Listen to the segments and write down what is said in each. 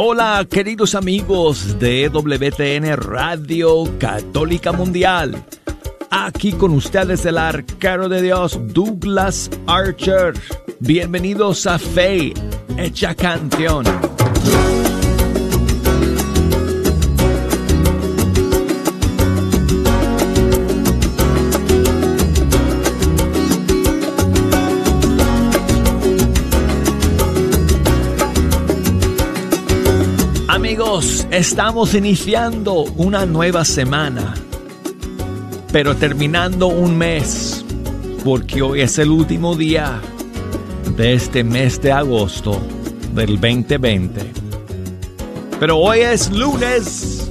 Hola queridos amigos de WTN Radio Católica Mundial. Aquí con ustedes el arquero de Dios Douglas Archer. Bienvenidos a Fe, hecha canción. Estamos iniciando una nueva semana, pero terminando un mes, porque hoy es el último día de este mes de agosto del 2020. Pero hoy es lunes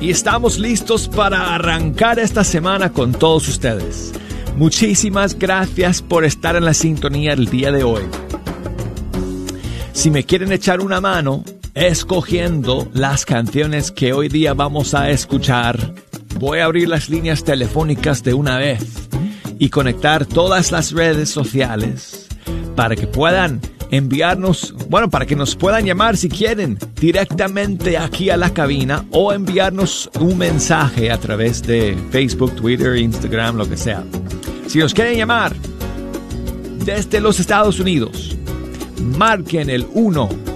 y estamos listos para arrancar esta semana con todos ustedes. Muchísimas gracias por estar en la sintonía el día de hoy. Si me quieren echar una mano, escogiendo las canciones que hoy día vamos a escuchar. Voy a abrir las líneas telefónicas de una vez y conectar todas las redes sociales para que puedan enviarnos, bueno, para que nos puedan llamar si quieren directamente aquí a la cabina o enviarnos un mensaje a través de Facebook, Twitter, Instagram, lo que sea. Si nos quieren llamar desde los Estados Unidos, marquen el 1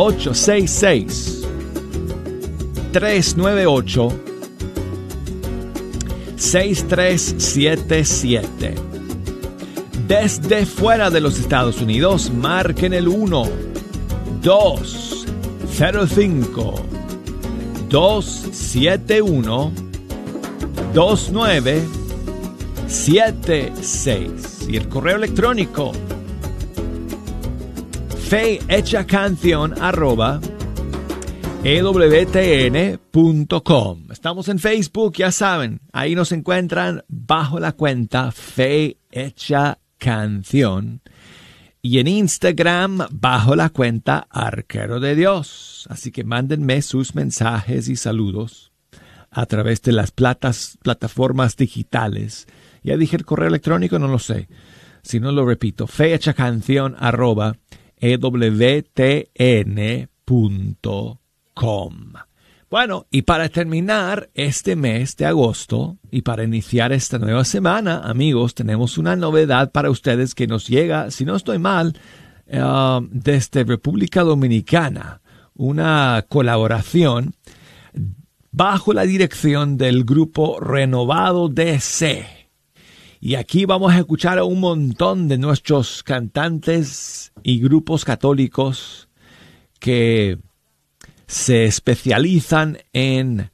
866 398 6377. Desde fuera de los Estados Unidos, marquen el 1 205 271 2976 y el correo electrónico fe hecha canción arroba ewtn.com. Estamos en Facebook, ya saben, ahí nos encuentran bajo la cuenta Fe Hecha Canción y en Instagram bajo la cuenta Arquero de Dios. Así que mándenme sus mensajes y saludos a través de las plataformas digitales. Ya dije el correo electrónico, no lo sé. Si no lo repito, fecha canción arroba ewtn.com. Bueno, y para terminar este mes de agosto y para iniciar esta nueva semana, amigos, tenemos una novedad para ustedes que nos llega, si no estoy mal, uh, desde República Dominicana, una colaboración bajo la dirección del grupo Renovado DC. Y aquí vamos a escuchar a un montón de nuestros cantantes y grupos católicos que se especializan en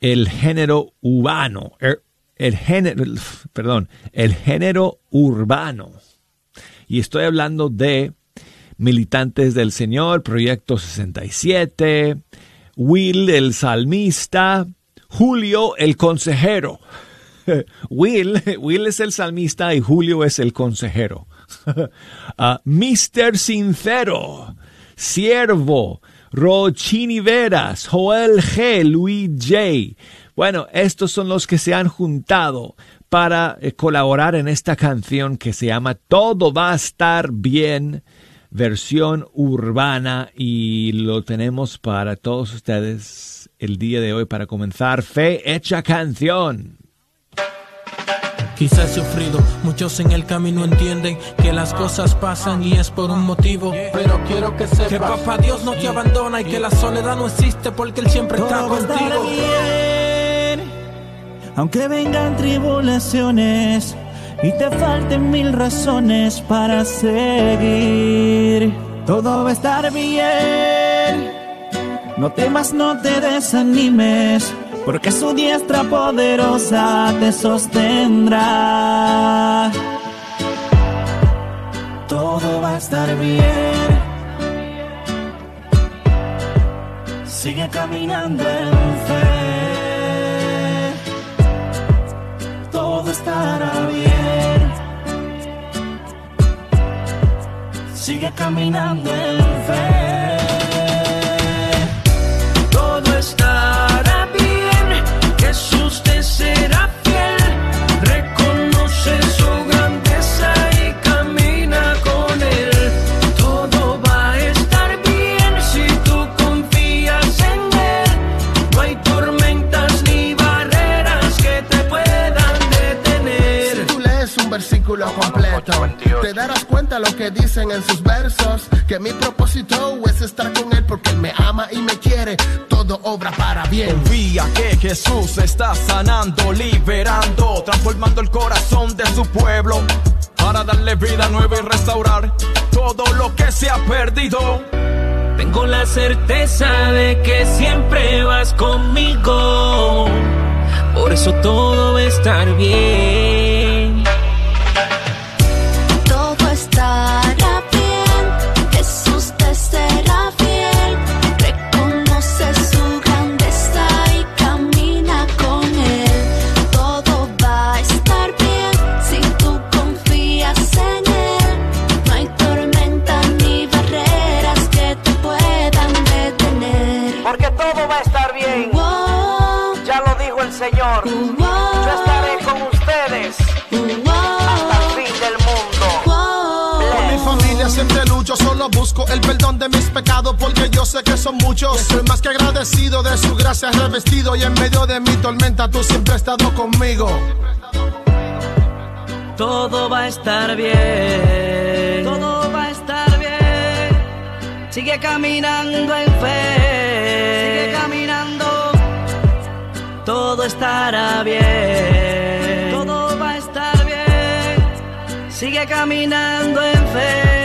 el género urbano, er, el, género, perdón, el género urbano. Y estoy hablando de Militantes del Señor, Proyecto 67, Will el Salmista, Julio el Consejero. Will, Will es el salmista y Julio es el consejero. uh, Mister Sincero, Siervo, Rochini Veras, Joel G, Luis J. Bueno, estos son los que se han juntado para eh, colaborar en esta canción que se llama Todo va a estar bien, versión urbana y lo tenemos para todos ustedes el día de hoy para comenzar Fe Hecha Canción. Quizás he sufrido, muchos en el camino entienden que las cosas pasan y es por un motivo. Pero quiero que sepas que papá Dios no te abandona y que la soledad no existe porque Él siempre está contigo. Bien, aunque vengan tribulaciones y te falten mil razones para seguir, todo va a estar bien. No temas, no te desanimes porque su diestra poderosa te sostendrá. Todo va a estar bien. Sigue caminando en fe. Todo estará bien. Sigue caminando en fe. Versículo Te darás cuenta lo que dicen en sus versos. Que mi propósito es estar con él porque él me ama y me quiere. Todo obra para bien. Confía que Jesús está sanando, liberando, transformando el corazón de su pueblo. Para darle vida nueva y restaurar todo lo que se ha perdido. Tengo la certeza de que siempre vas conmigo. Por eso todo va a estar bien. De mis pecados porque yo sé que son muchos. Soy más que agradecido de su gracia revestido y en medio de mi tormenta tú siempre has estado conmigo. Todo va a estar bien. Todo va a estar bien. Sigue caminando en fe. Sigue caminando. Todo estará bien. Todo va a estar bien. Sigue caminando en fe.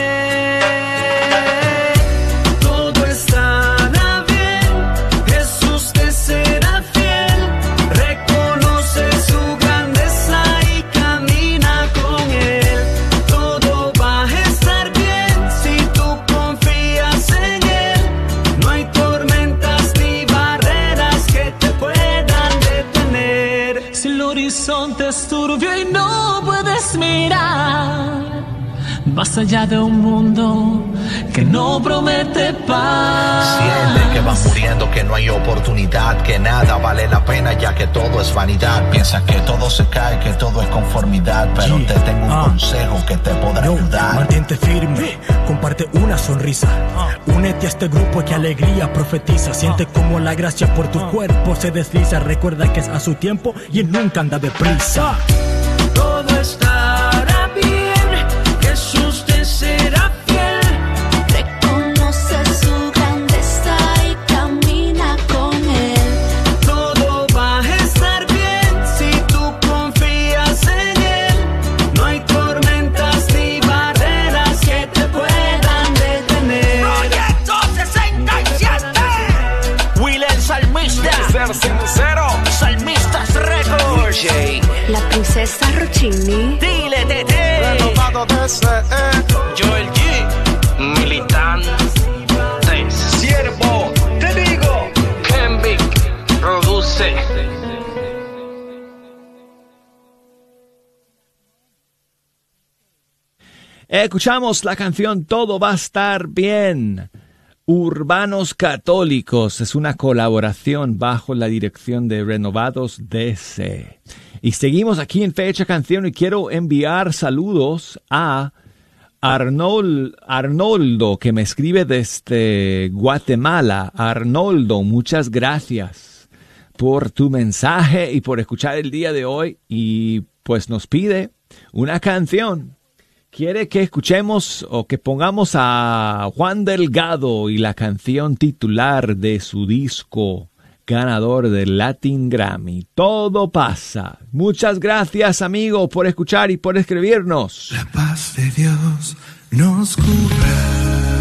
Más allá de un mundo que no promete paz. Siente que vas muriendo, que no hay oportunidad, que nada vale la pena ya que todo es vanidad. Piensa que todo se cae, que todo es conformidad, pero te tengo un Ah. consejo que te podrá Yo, ayudar. mantente firme, comparte una sonrisa. Únete a este grupo que alegría profetiza. Siente como la gracia por tu cuerpo se desliza. Recuerda que es a su tiempo y él nunca anda deprisa. Rochini. Dile Tete. Renovado desde Joel G. Militante. Siervo, te digo. Kenvic. Produce. Escuchamos la canción Todo va a estar bien. Urbanos Católicos es una colaboración bajo la dirección de Renovados DC. Y seguimos aquí en Fecha Canción y quiero enviar saludos a Arnold, Arnoldo, que me escribe desde Guatemala. Arnoldo, muchas gracias por tu mensaje y por escuchar el día de hoy. Y pues nos pide una canción. Quiere que escuchemos o que pongamos a Juan Delgado y la canción titular de su disco ganador del Latin Grammy. Todo pasa. Muchas gracias, amigo, por escuchar y por escribirnos. La paz de Dios nos cubra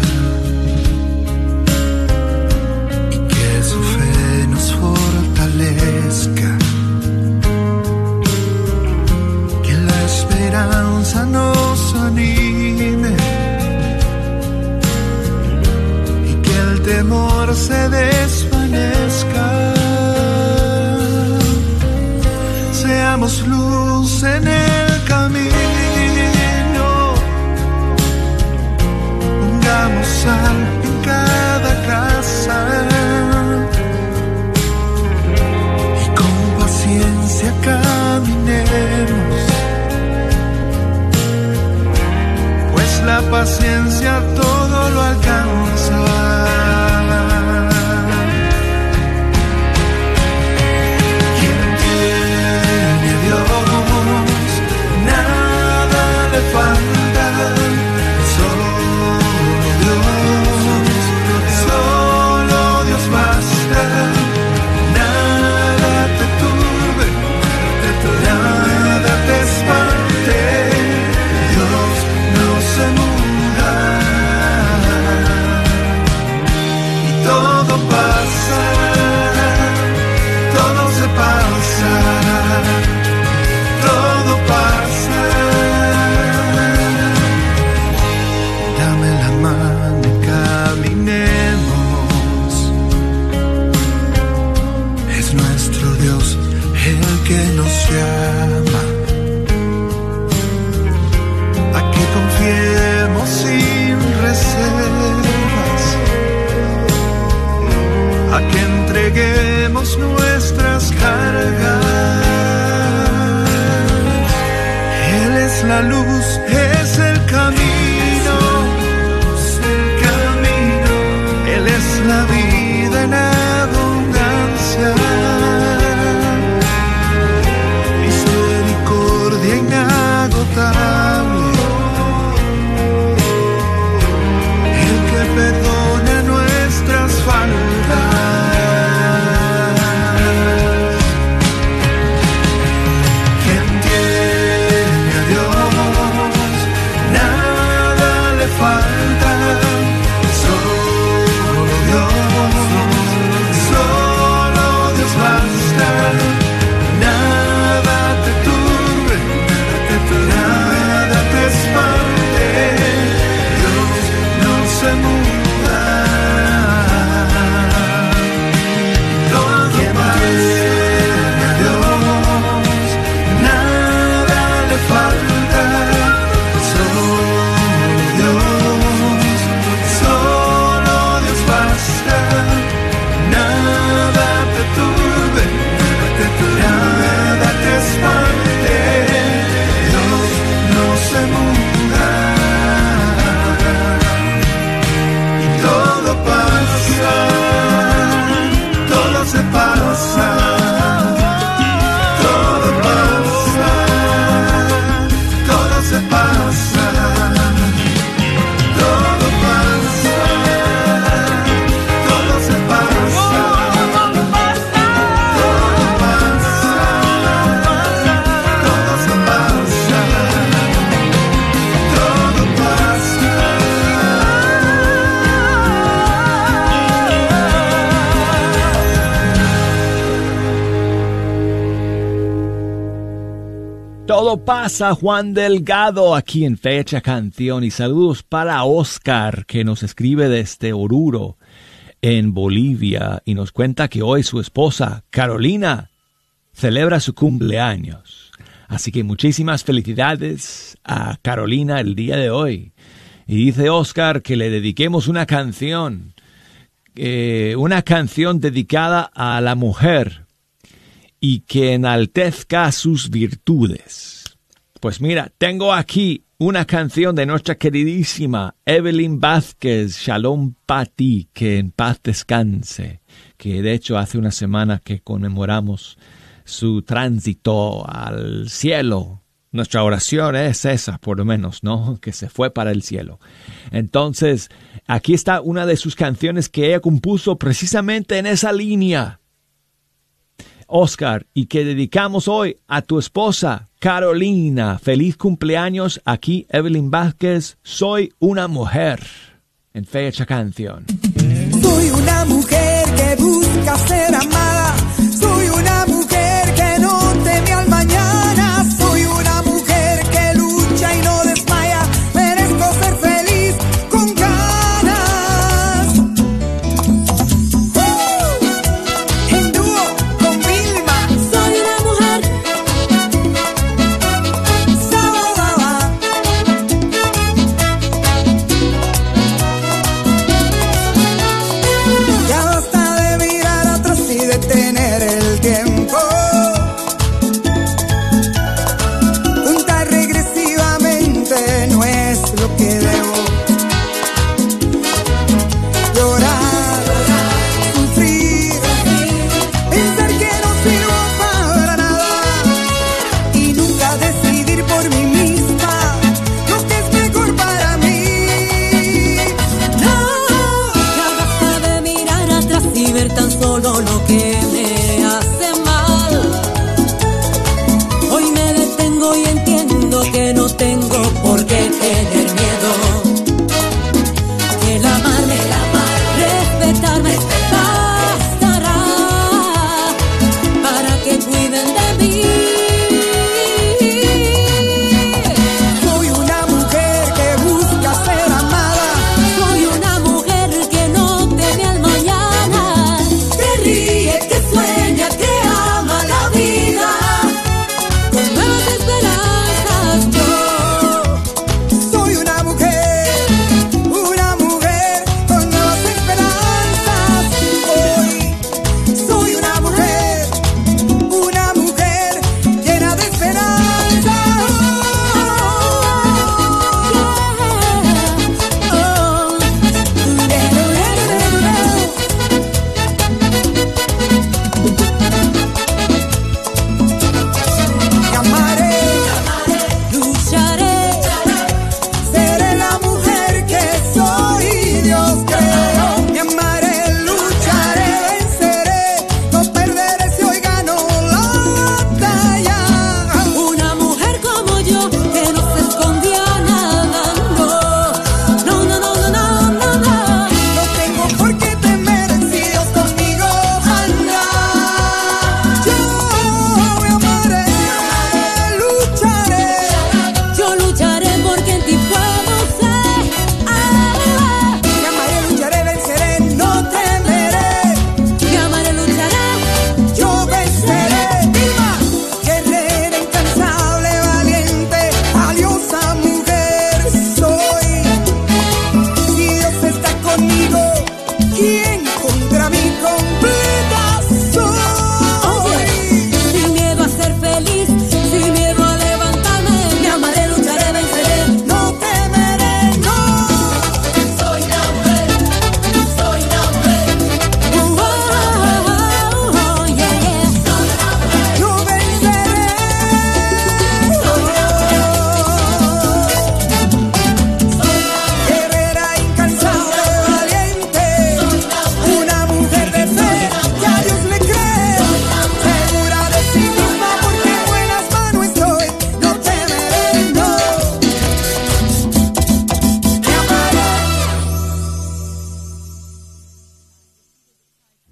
la luz, es Pasa, Juan Delgado, aquí en Fecha Canción. Y saludos para Oscar, que nos escribe desde Oruro, en Bolivia, y nos cuenta que hoy su esposa, Carolina, celebra su cumpleaños. Así que muchísimas felicidades a Carolina el día de hoy. Y dice Oscar que le dediquemos una canción, eh, una canción dedicada a la mujer y que enaltezca sus virtudes. Pues mira, tengo aquí una canción de nuestra queridísima Evelyn Vázquez, Shalom Pati, que en paz descanse, que de hecho hace una semana que conmemoramos su tránsito al cielo. Nuestra oración es esa, por lo menos, ¿no? Que se fue para el cielo. Entonces, aquí está una de sus canciones que ella compuso precisamente en esa línea. Oscar, y que dedicamos hoy a tu esposa, Carolina. Feliz cumpleaños aquí, Evelyn Vázquez. Soy una mujer. En fecha canción. Soy una mujer que busca ser amada.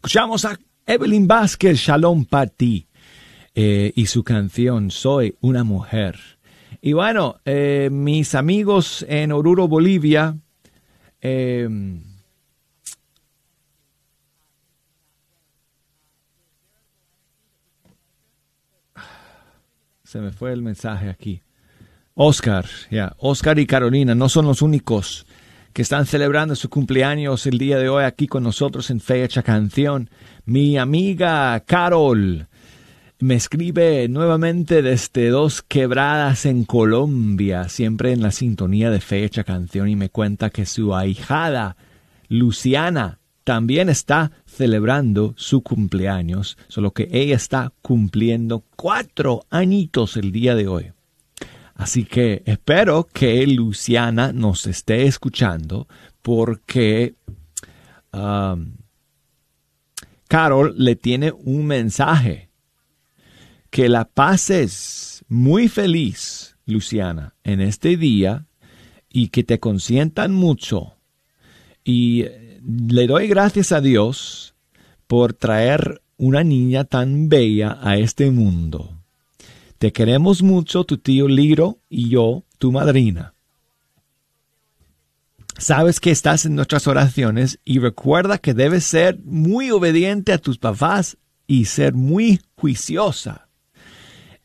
Escuchamos a Evelyn Vázquez, Shalom Pati, eh, y su canción Soy una mujer. Y bueno, eh, mis amigos en Oruro, Bolivia, eh, se me fue el mensaje aquí. Oscar, ya, Oscar y Carolina no son los únicos que están celebrando su cumpleaños el día de hoy aquí con nosotros en Fecha Canción. Mi amiga Carol me escribe nuevamente desde Dos Quebradas en Colombia, siempre en la sintonía de Fecha Canción y me cuenta que su ahijada Luciana también está celebrando su cumpleaños, solo que ella está cumpliendo cuatro añitos el día de hoy. Así que espero que Luciana nos esté escuchando porque um, Carol le tiene un mensaje. Que la pases muy feliz, Luciana, en este día y que te consientan mucho. Y le doy gracias a Dios por traer una niña tan bella a este mundo. Te queremos mucho, tu tío Liro y yo, tu madrina. Sabes que estás en nuestras oraciones y recuerda que debes ser muy obediente a tus papás y ser muy juiciosa.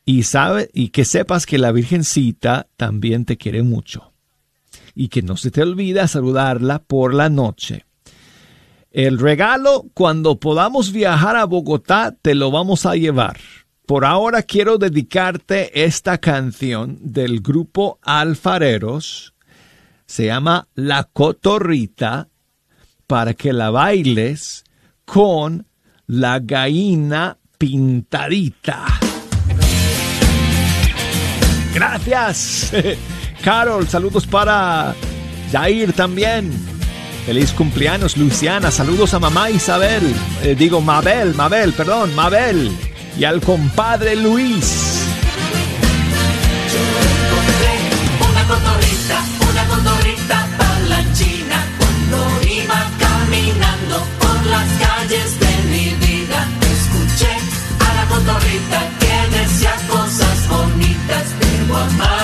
Y sabe y que sepas que la Virgencita también te quiere mucho. Y que no se te olvida saludarla por la noche. El regalo, cuando podamos viajar a Bogotá, te lo vamos a llevar. Por ahora quiero dedicarte esta canción del grupo Alfareros. Se llama La Cotorrita para que la bailes con la gallina pintadita. Gracias. Carol, saludos para Jair también. Feliz cumpleaños, Luciana. Saludos a mamá Isabel. Eh, digo, Mabel, Mabel, perdón, Mabel. Y al compadre Luis. Una cotorrita, una cotorrita palanchina Cuando iba caminando por las calles de mi vida Escuché a la cotorrita que decía cosas bonitas Debo amar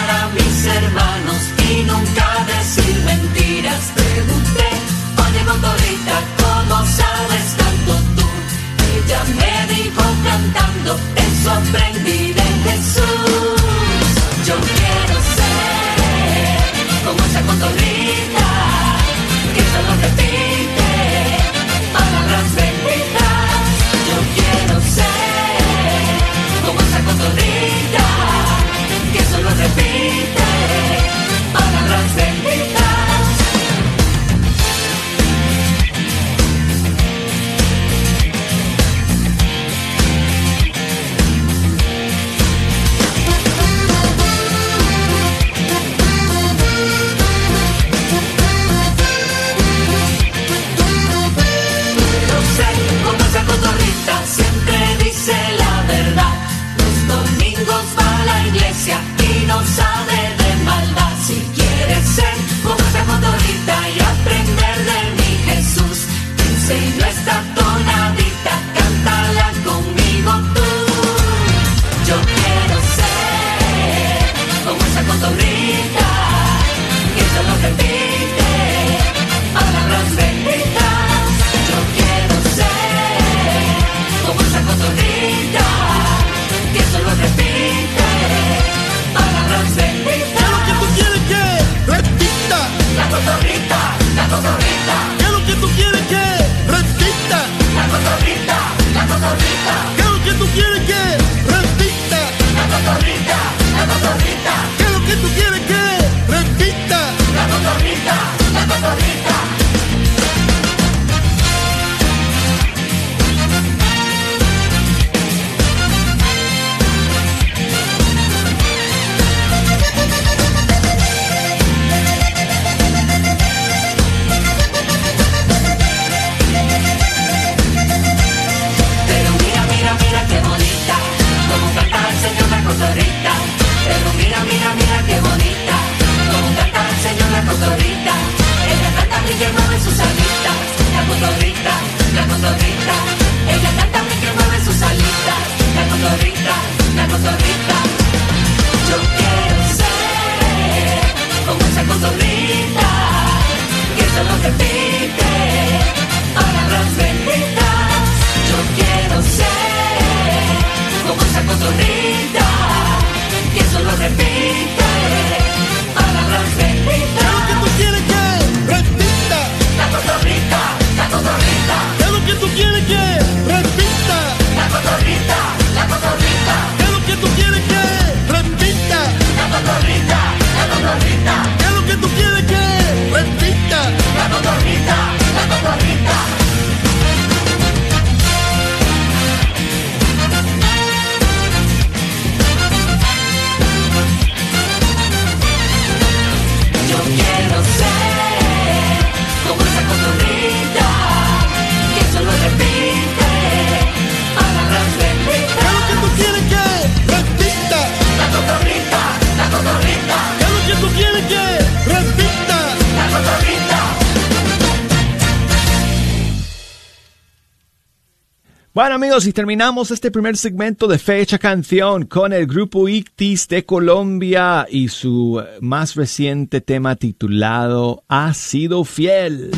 Bueno amigos, y terminamos este primer segmento de Fecha Canción con el grupo Ictis de Colombia y su más reciente tema titulado Ha sido fiel.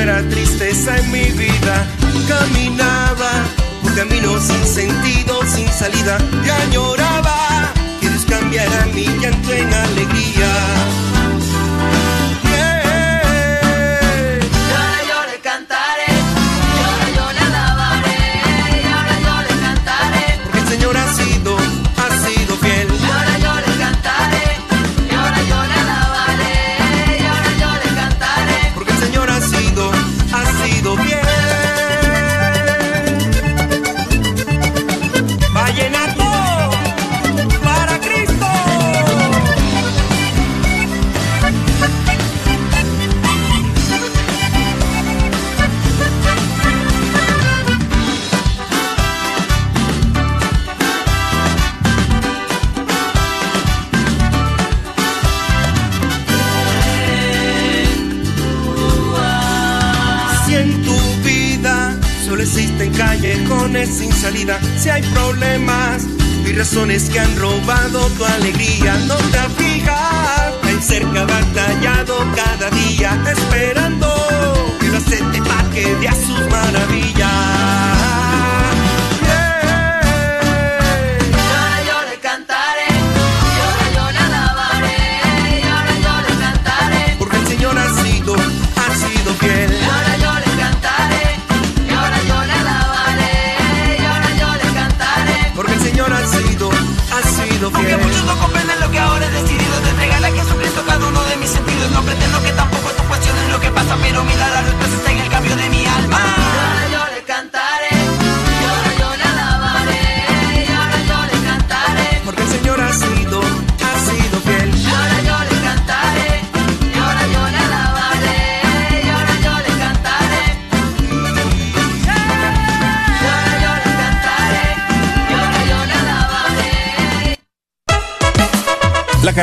Que todo era tristeza en mi vida. Caminaba un camino sin sentido, sin salida. Y añoraba que Dios cambiara mi llanto en. Razones que han robado tu alegría, no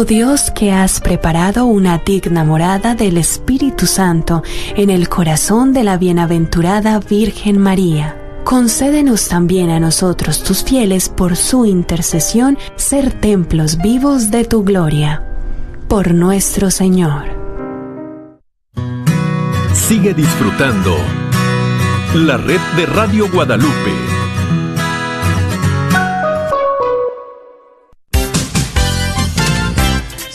Oh Dios, que has preparado una digna morada del Espíritu Santo en el corazón de la bienaventurada Virgen María. Concédenos también a nosotros, tus fieles, por su intercesión, ser templos vivos de tu gloria. Por nuestro Señor. Sigue disfrutando la red de Radio Guadalupe.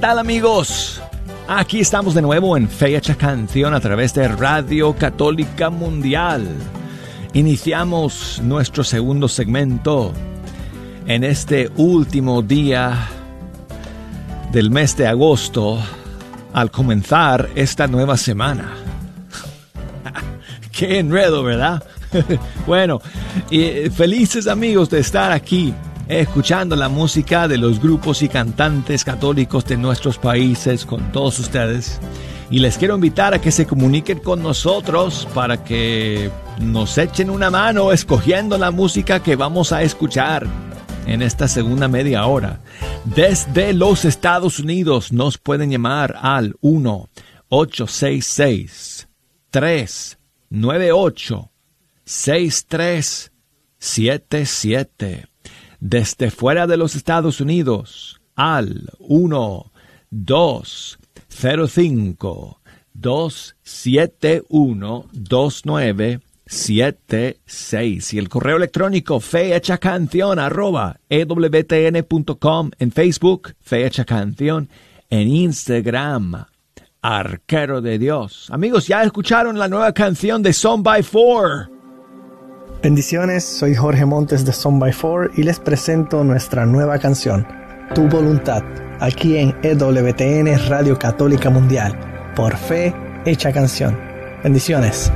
Tal amigos? Aquí estamos de nuevo en Fecha Canción a través de Radio Católica Mundial. Iniciamos nuestro segundo segmento en este último día del mes de agosto al comenzar esta nueva semana. Qué enredo, ¿verdad? bueno, felices amigos de estar aquí escuchando la música de los grupos y cantantes católicos de nuestros países con todos ustedes. Y les quiero invitar a que se comuniquen con nosotros para que nos echen una mano escogiendo la música que vamos a escuchar en esta segunda media hora. Desde los Estados Unidos nos pueden llamar al 1 866 398 6377 desde fuera de los Estados Unidos al 1 2 05 271 2976 y el correo electrónico fecha canción arroba ewtn.com en Facebook fecha canción en Instagram arquero de Dios. Amigos ya escucharon la nueva canción de Son by Four Bendiciones, soy Jorge Montes de Son by Four y les presento nuestra nueva canción, Tu Voluntad, aquí en EWTN Radio Católica Mundial, por fe hecha canción. Bendiciones.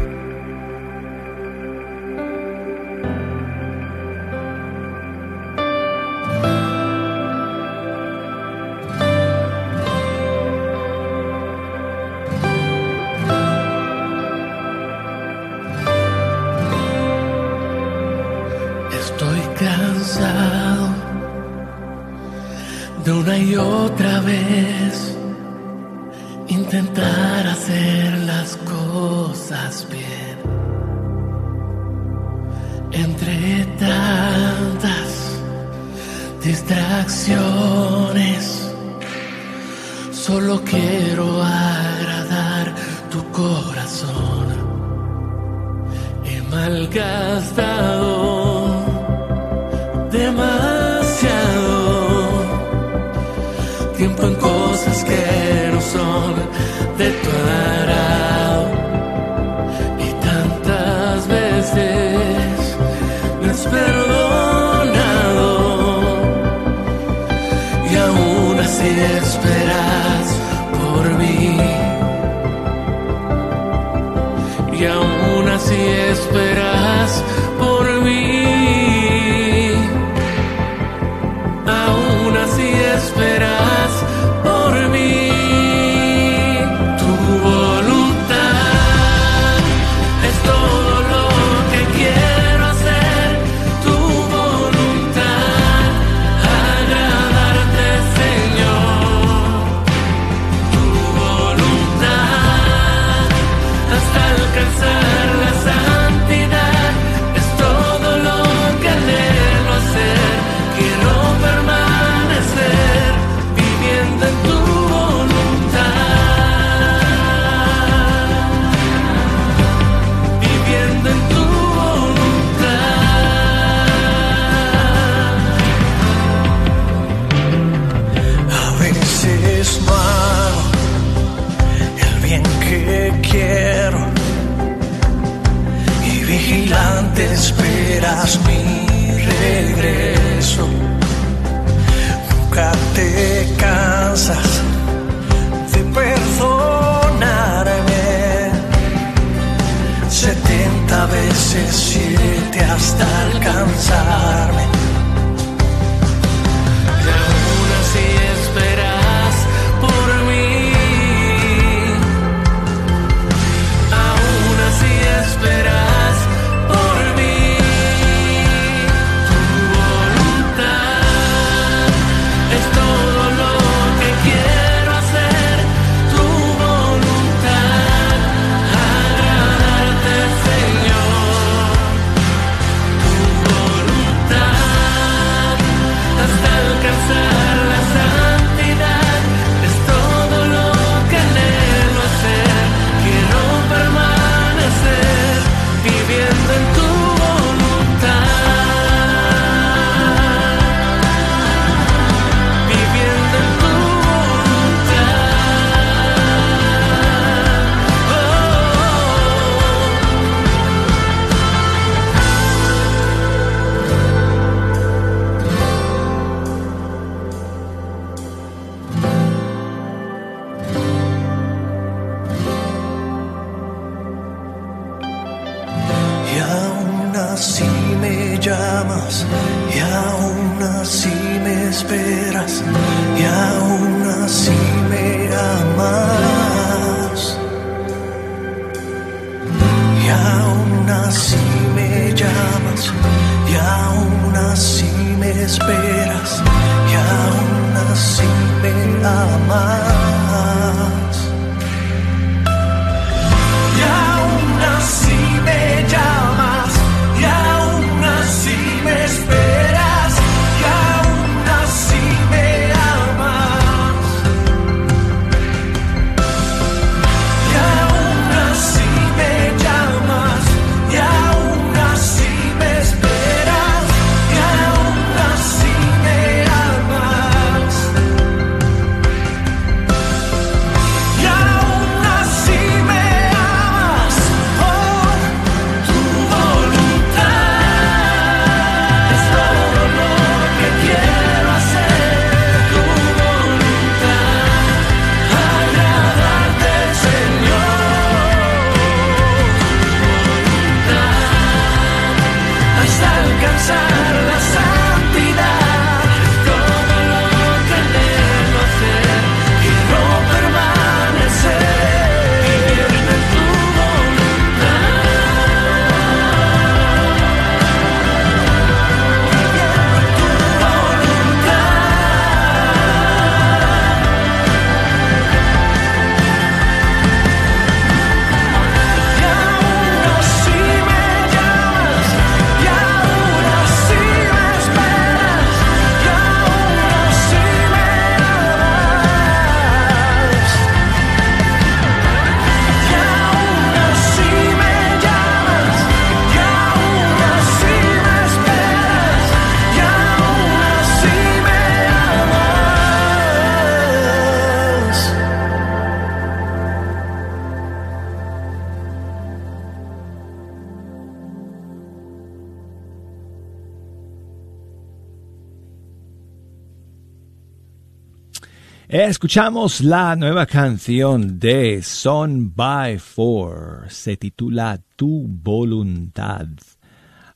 Escuchamos la nueva canción de Son by Four. Se titula Tu voluntad.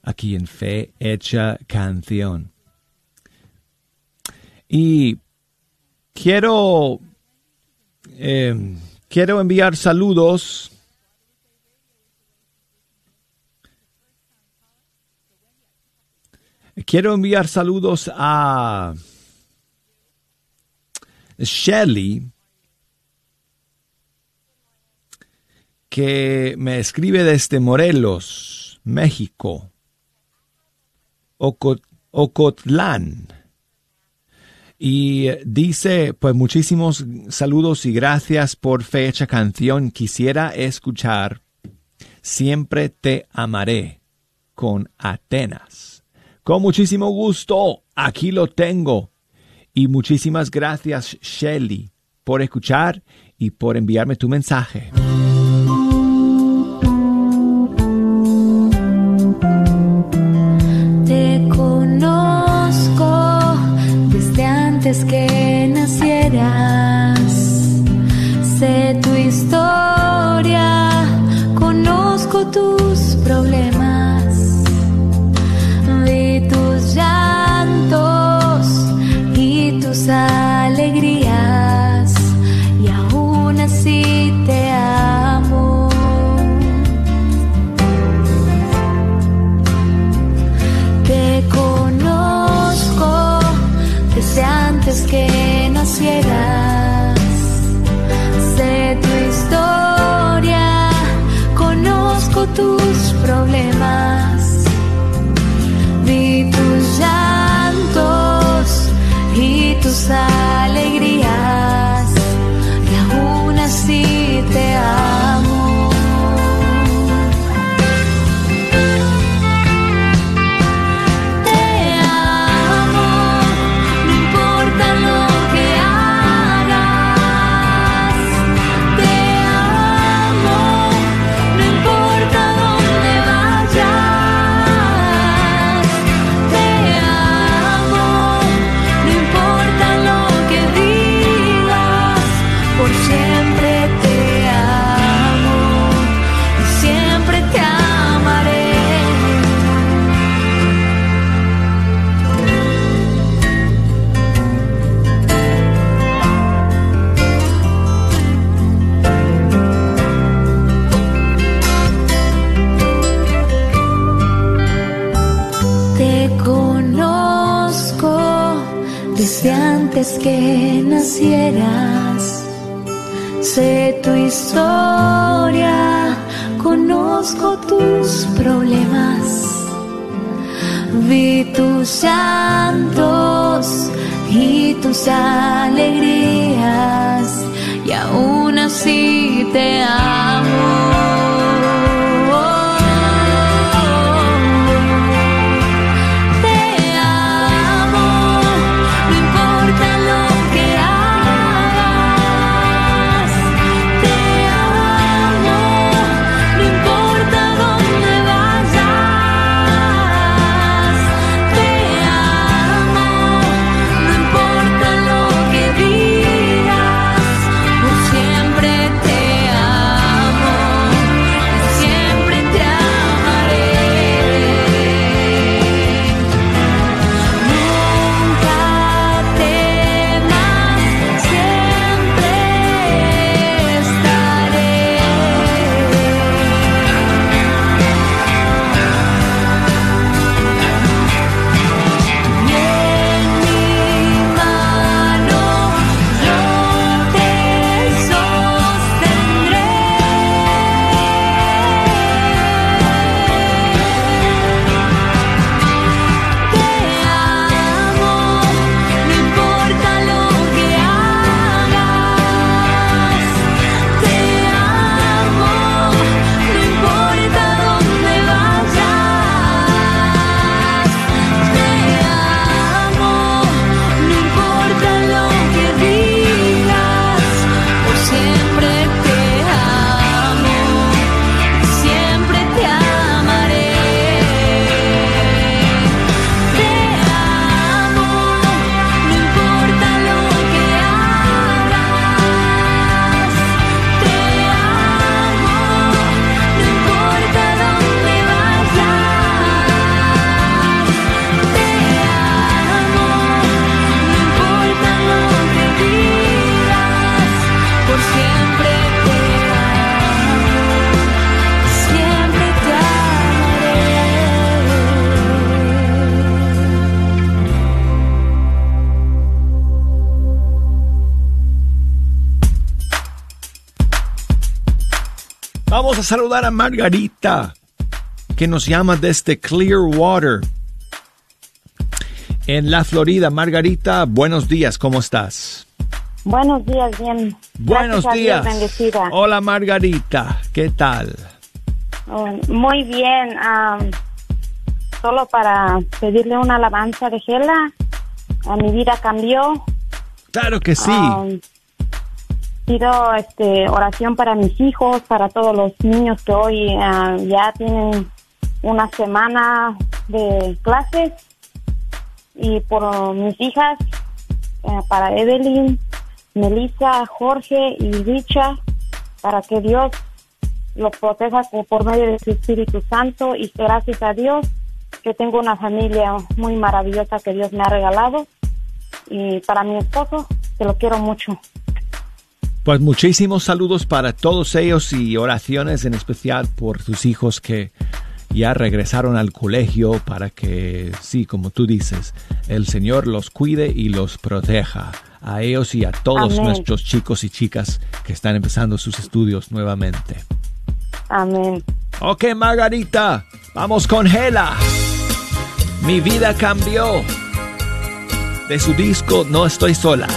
Aquí en Fe Hecha Canción. Y quiero, em, quiero enviar saludos. Quiero enviar saludos a Shelly, que me escribe desde Morelos, México, Ocotlán. Y eh, dice, pues muchísimos saludos y gracias por fecha canción. Quisiera escuchar Siempre te amaré con Atenas. Con muchísimo gusto, aquí lo tengo y muchísimas gracias, Shelly, por escuchar y por enviarme tu mensaje. nacieras. Sé tu historia, conozco tus problemas. Vi tus llantos y tus alegrías y aún así te amo. saludar a Margarita, que nos llama desde Clearwater, en la Florida. Margarita, buenos días, ¿cómo estás? Buenos días, bien. Buenos días. Bendecida. Hola Margarita, ¿qué tal? Oh, muy bien. Solo para pedirle una alabanza de Gela. A mi vida cambió. Claro que sí. Pido este, oración para mis hijos, para todos los niños que hoy uh, ya tienen una semana de clases. Y por mis hijas, eh, para Evelyn, Melissa, Jorge y Richa, para que Dios los proteja por medio de su Espíritu Santo. Y gracias a Dios que tengo una familia muy maravillosa que Dios me ha regalado. Y para mi esposo, te lo quiero mucho. Pues muchísimos saludos para todos ellos y oraciones en especial por tus hijos que ya regresaron al colegio para que, sí, como tú dices, el Señor los cuide y los proteja a ellos y a todos Amén. nuestros chicos y chicas que están empezando sus estudios nuevamente. Amén. Ok, Margarita, vamos con Gela. Mi vida cambió. De su disco No estoy sola.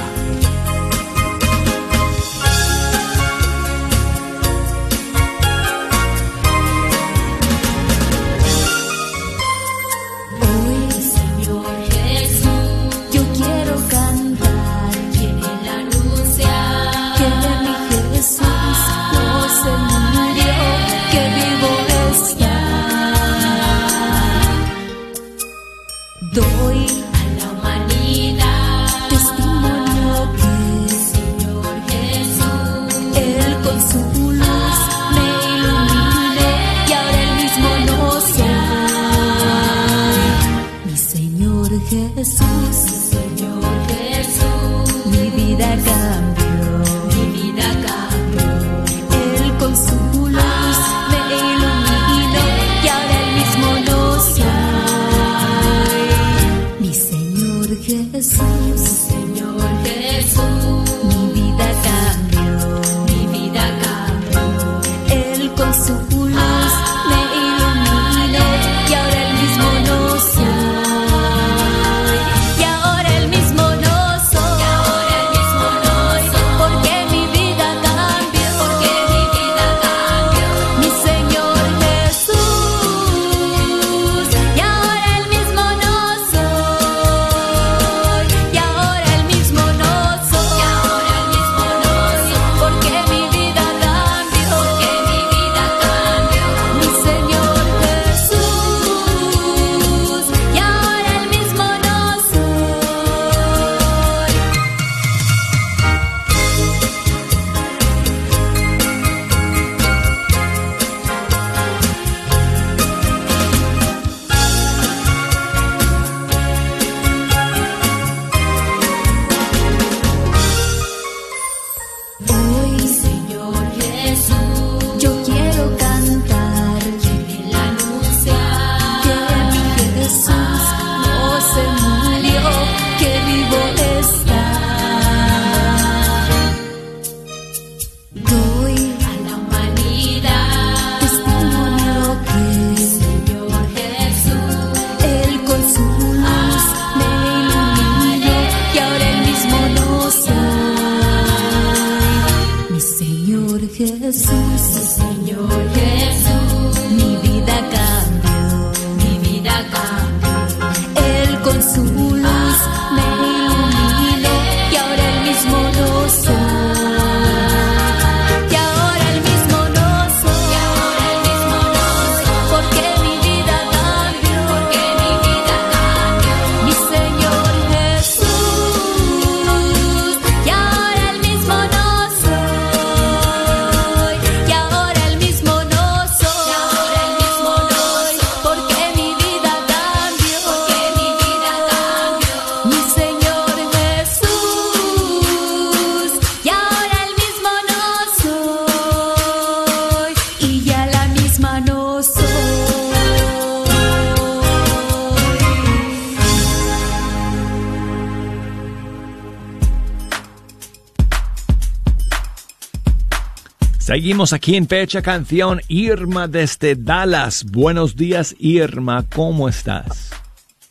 Seguimos aquí en Fecha Canción. Irma desde Dallas. Buenos días, Irma. ¿Cómo estás?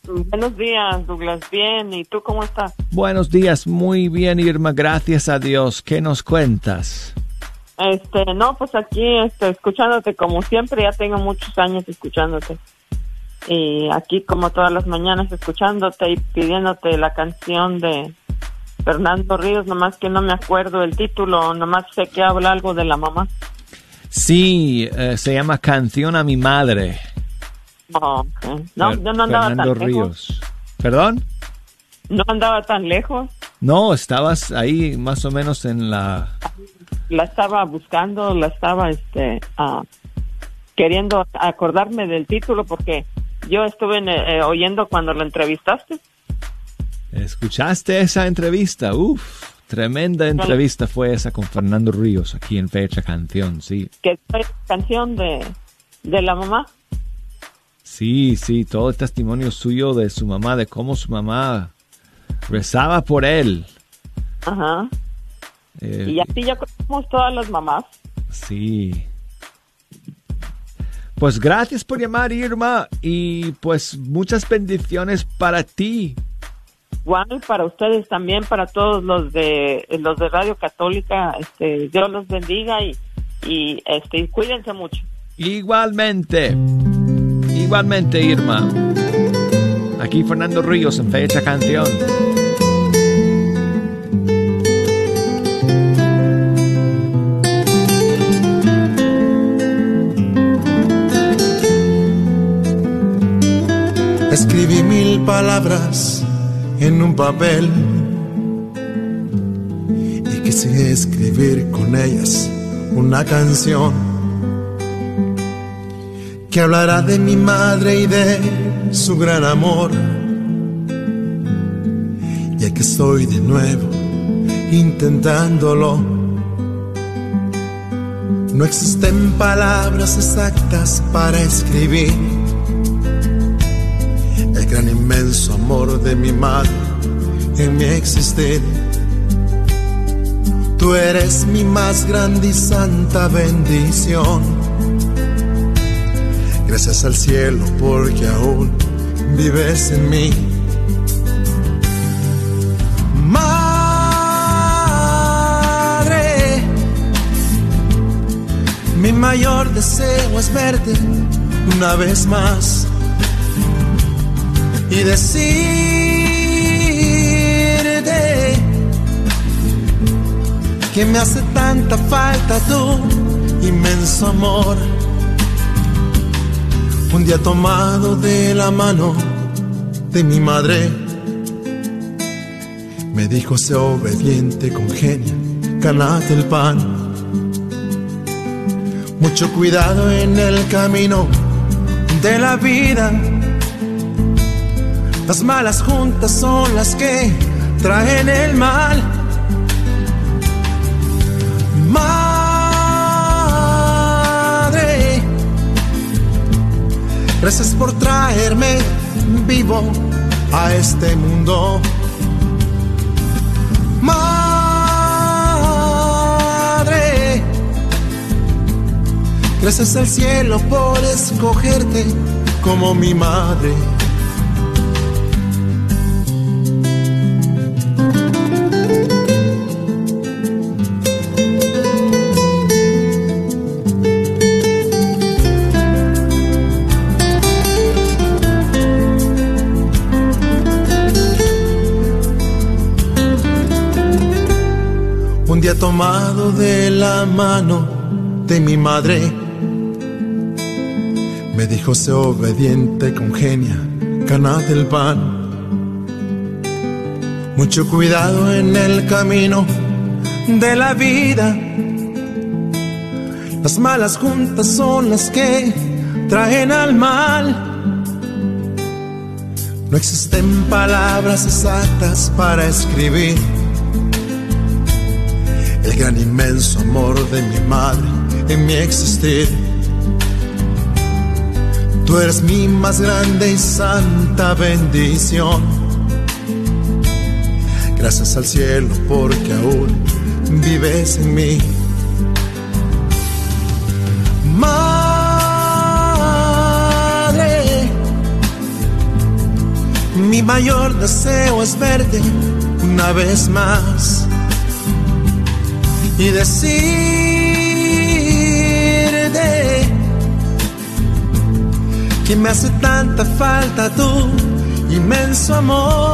Buenos días, Douglas. Bien, ¿y tú cómo estás? Buenos días, muy bien, Irma. Gracias a Dios. ¿Qué nos cuentas? Este, no, pues aquí, este, escuchándote como siempre, ya tengo muchos años escuchándote. Y aquí como todas las mañanas escuchándote y pidiéndote la canción de Fernando Ríos, nomás que no me acuerdo el título, nomás sé que habla algo de la mamá. Sí, eh, se llama Canción a mi madre. Oh. No, Fer- yo no andaba Fernando tan lejos. Ríos. ¿Perdón? No andaba tan lejos. No, estabas ahí más o menos en la... La estaba buscando, la estaba este, ah, queriendo acordarme del título porque yo estuve en, eh, oyendo cuando la entrevistaste. ¿Escuchaste esa entrevista? Uf, tremenda entrevista fue esa con Fernando Ríos aquí en Fecha Canción, sí. que fue canción de, de la mamá. Sí, sí, todo el testimonio suyo de su mamá, de cómo su mamá rezaba por él. Ajá. Eh, Y así ya conocemos todas las mamás. Sí. Pues gracias por llamar, Irma, y pues muchas bendiciones para ti. Igual para ustedes también, para todos los de los de Radio Católica, este, Dios los bendiga y, y este, y cuídense mucho. Igualmente, igualmente, Irma. Aquí Fernando Ríos en Fecha Canción. Escribí mil palabras en un papel y quise escribir con ellas una canción que hablará de mi madre y de su gran amor. Y aquí estoy de nuevo intentándolo. No existen palabras exactas para escribir gran inmenso amor de mi madre en mi existir. Tú eres mi más grande y santa bendición. Gracias al cielo porque aún vives en mí. Madre, mi mayor deseo es verte una vez más y decirte que me hace tanta falta tu inmenso amor. Un día tomado de la mano de mi madre, me dijo sé obediente con genio, ganate el pan. Mucho cuidado en el camino de la vida. Las malas juntas son las que traen el mal. Madre, gracias por traerme vivo a este mundo. Madre, gracias al cielo por escogerte como mi madre. Tomado de la mano de mi madre, me dijo sé obediente con genia, ganate el pan. Mucho cuidado en el camino de la vida. Las malas juntas son las que traen al mal. No existen palabras exactas para escribir el gran inmenso amor de mi madre en mi existir. Tú eres mi más grande y santa bendición. Gracias al cielo porque aún vives en mí. Madre, mi mayor deseo es verte una vez más y decirte que me hace tanta falta tu inmenso amor.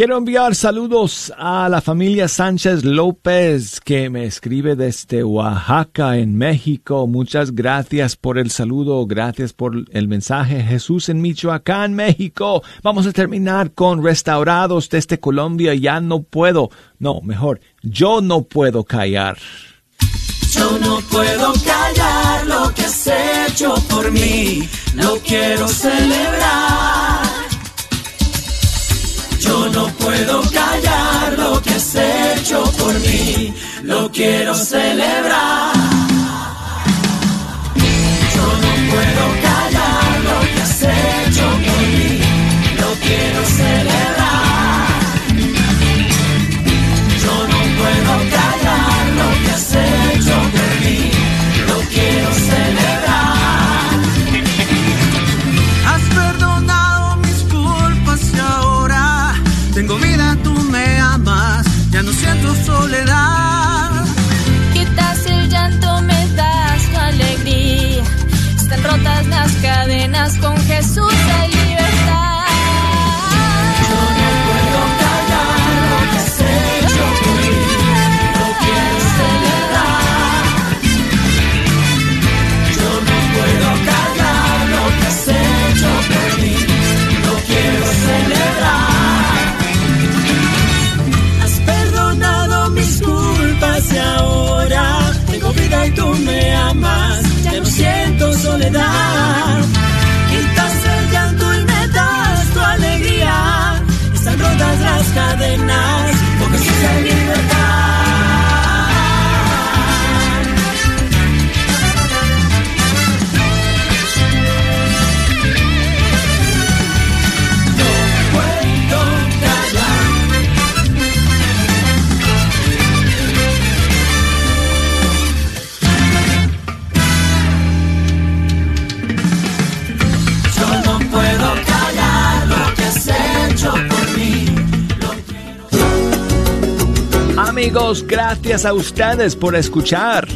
Quiero enviar saludos a la familia Sánchez López que me escribe desde Oaxaca, en México. Muchas gracias por el saludo, gracias por el mensaje. Jesús en Michoacán, México. Vamos a terminar con restaurados desde Colombia. Ya no puedo, no, mejor, yo no puedo callar. Yo no puedo callar lo que has hecho por mí, lo quiero celebrar. Yo no puedo callar lo que has hecho por mí, lo quiero celebrar. Yo no puedo callar lo que has hecho por mí, lo quiero celebrar. Siento soledad. Quitas el llanto, me das tu alegría. Están rotas las cadenas, con Jesús hay Amigos, gracias a ustedes por escuchar.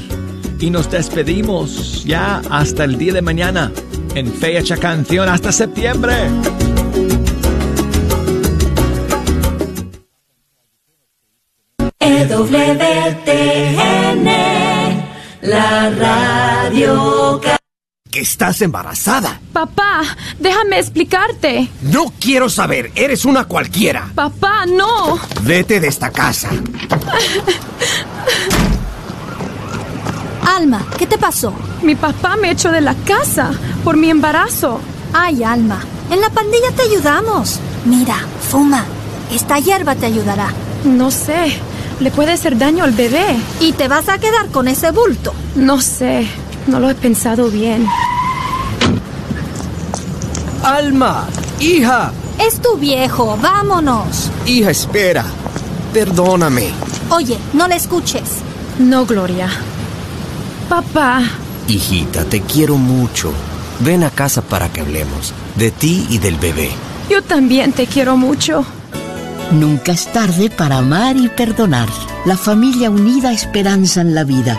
Y nos despedimos ya hasta el día de mañana en Fecha Canción hasta septiembre. EWTN, la radio. Que estás embarazada. Papá, déjame explicarte. No quiero saber, eres una cualquiera. Papá, no. Vete de esta casa. Alma, ¿qué te pasó? Mi papá me echó de la casa por mi embarazo. Ay, Alma, en la pandilla te ayudamos. Mira, fuma. Esta hierba te ayudará. No sé, le puede hacer daño al bebé. ¿Y te vas a quedar con ese bulto? No sé, no lo he pensado bien. Alma, hija, Es tu viejo, vámonos. hija, espera. Perdóname. Oye, no le escuches. No, Gloria. Papá, Hijita, te quiero mucho. Ven a casa para que hablemos. De ti y del bebé. yo también te quiero mucho. Nunca es tarde para amar y perdonar. La familia unida esperanza en la vida.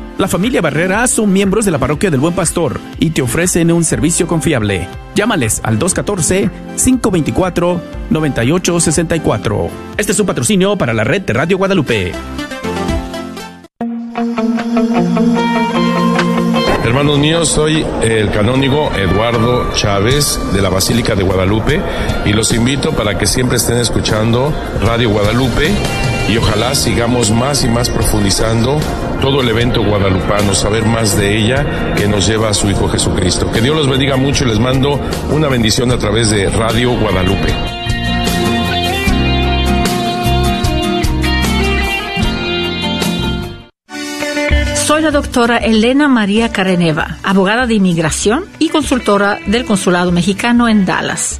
La familia Barrera son miembros de la parroquia del Buen Pastor y te ofrecen un servicio confiable. Llámales al 214-524-9864. Este es un patrocinio para la red de Radio Guadalupe. Hermanos míos, soy el canónigo Eduardo Chávez de la Basílica de Guadalupe y los invito para que siempre estén escuchando Radio Guadalupe y ojalá sigamos más y más profundizando todo el evento guadalupano, saber más de ella que nos lleva a su Hijo Jesucristo. Que Dios los bendiga mucho y les mando una bendición a través de Radio Guadalupe. Soy la doctora Elena María Careneva, abogada de inmigración y consultora del Consulado Mexicano en Dallas.